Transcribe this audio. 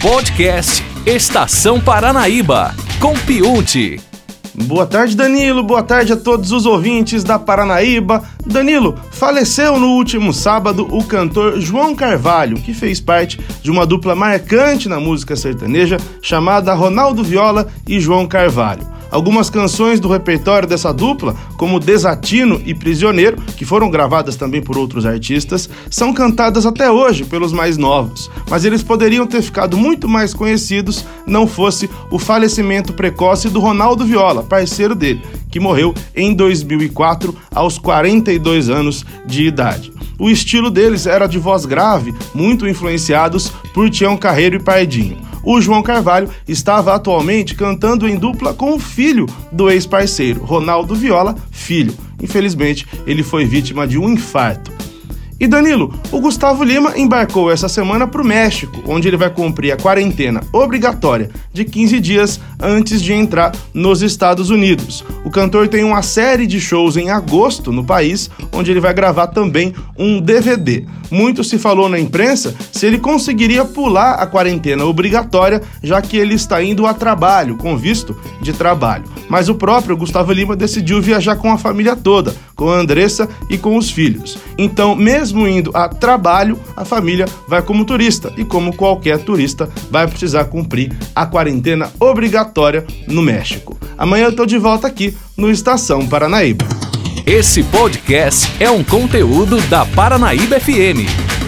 Podcast Estação Paranaíba, com Piunte. Boa tarde, Danilo. Boa tarde a todos os ouvintes da Paranaíba. Danilo, faleceu no último sábado o cantor João Carvalho, que fez parte de uma dupla marcante na música sertaneja chamada Ronaldo Viola e João Carvalho. Algumas canções do repertório dessa dupla, como Desatino e Prisioneiro, que foram gravadas também por outros artistas, são cantadas até hoje pelos mais novos, mas eles poderiam ter ficado muito mais conhecidos não fosse o falecimento precoce do Ronaldo Viola, parceiro dele, que morreu em 2004 aos 42 anos de idade. O estilo deles era de voz grave, muito influenciados por Tião Carreiro e Pardinho. O João Carvalho estava atualmente cantando em dupla com o filho do ex-parceiro, Ronaldo Viola, filho. Infelizmente, ele foi vítima de um infarto. E Danilo, o Gustavo Lima embarcou essa semana para o México, onde ele vai cumprir a quarentena obrigatória de 15 dias antes de entrar nos Estados Unidos. O cantor tem uma série de shows em agosto no país, onde ele vai gravar também um DVD. Muito se falou na imprensa se ele conseguiria pular a quarentena obrigatória, já que ele está indo a trabalho, com visto de trabalho. Mas o próprio Gustavo Lima decidiu viajar com a família toda, com a Andressa e com os filhos. Então, mesmo indo a trabalho, a família vai como turista e, como qualquer turista, vai precisar cumprir a quarentena obrigatória no México. Amanhã eu estou de volta aqui no Estação Paranaíba. Esse podcast é um conteúdo da Paranaíba FM.